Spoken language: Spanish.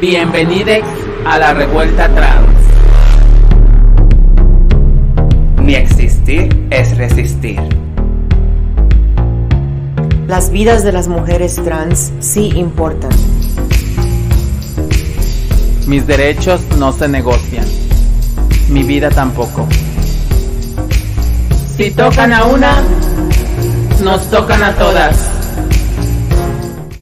Bienvenidos a la revuelta trans. Ni existir es resistir. Las vidas de las mujeres trans sí importan. Mis derechos no se negocian. Mi vida tampoco. Si tocan a una, nos tocan a todas.